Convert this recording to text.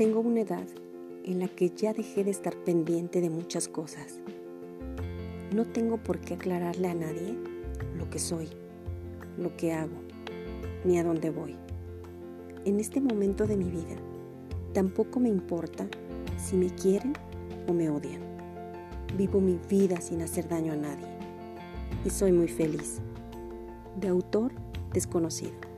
Tengo una edad en la que ya dejé de estar pendiente de muchas cosas. No tengo por qué aclararle a nadie lo que soy, lo que hago, ni a dónde voy. En este momento de mi vida, tampoco me importa si me quieren o me odian. Vivo mi vida sin hacer daño a nadie y soy muy feliz. De autor desconocido.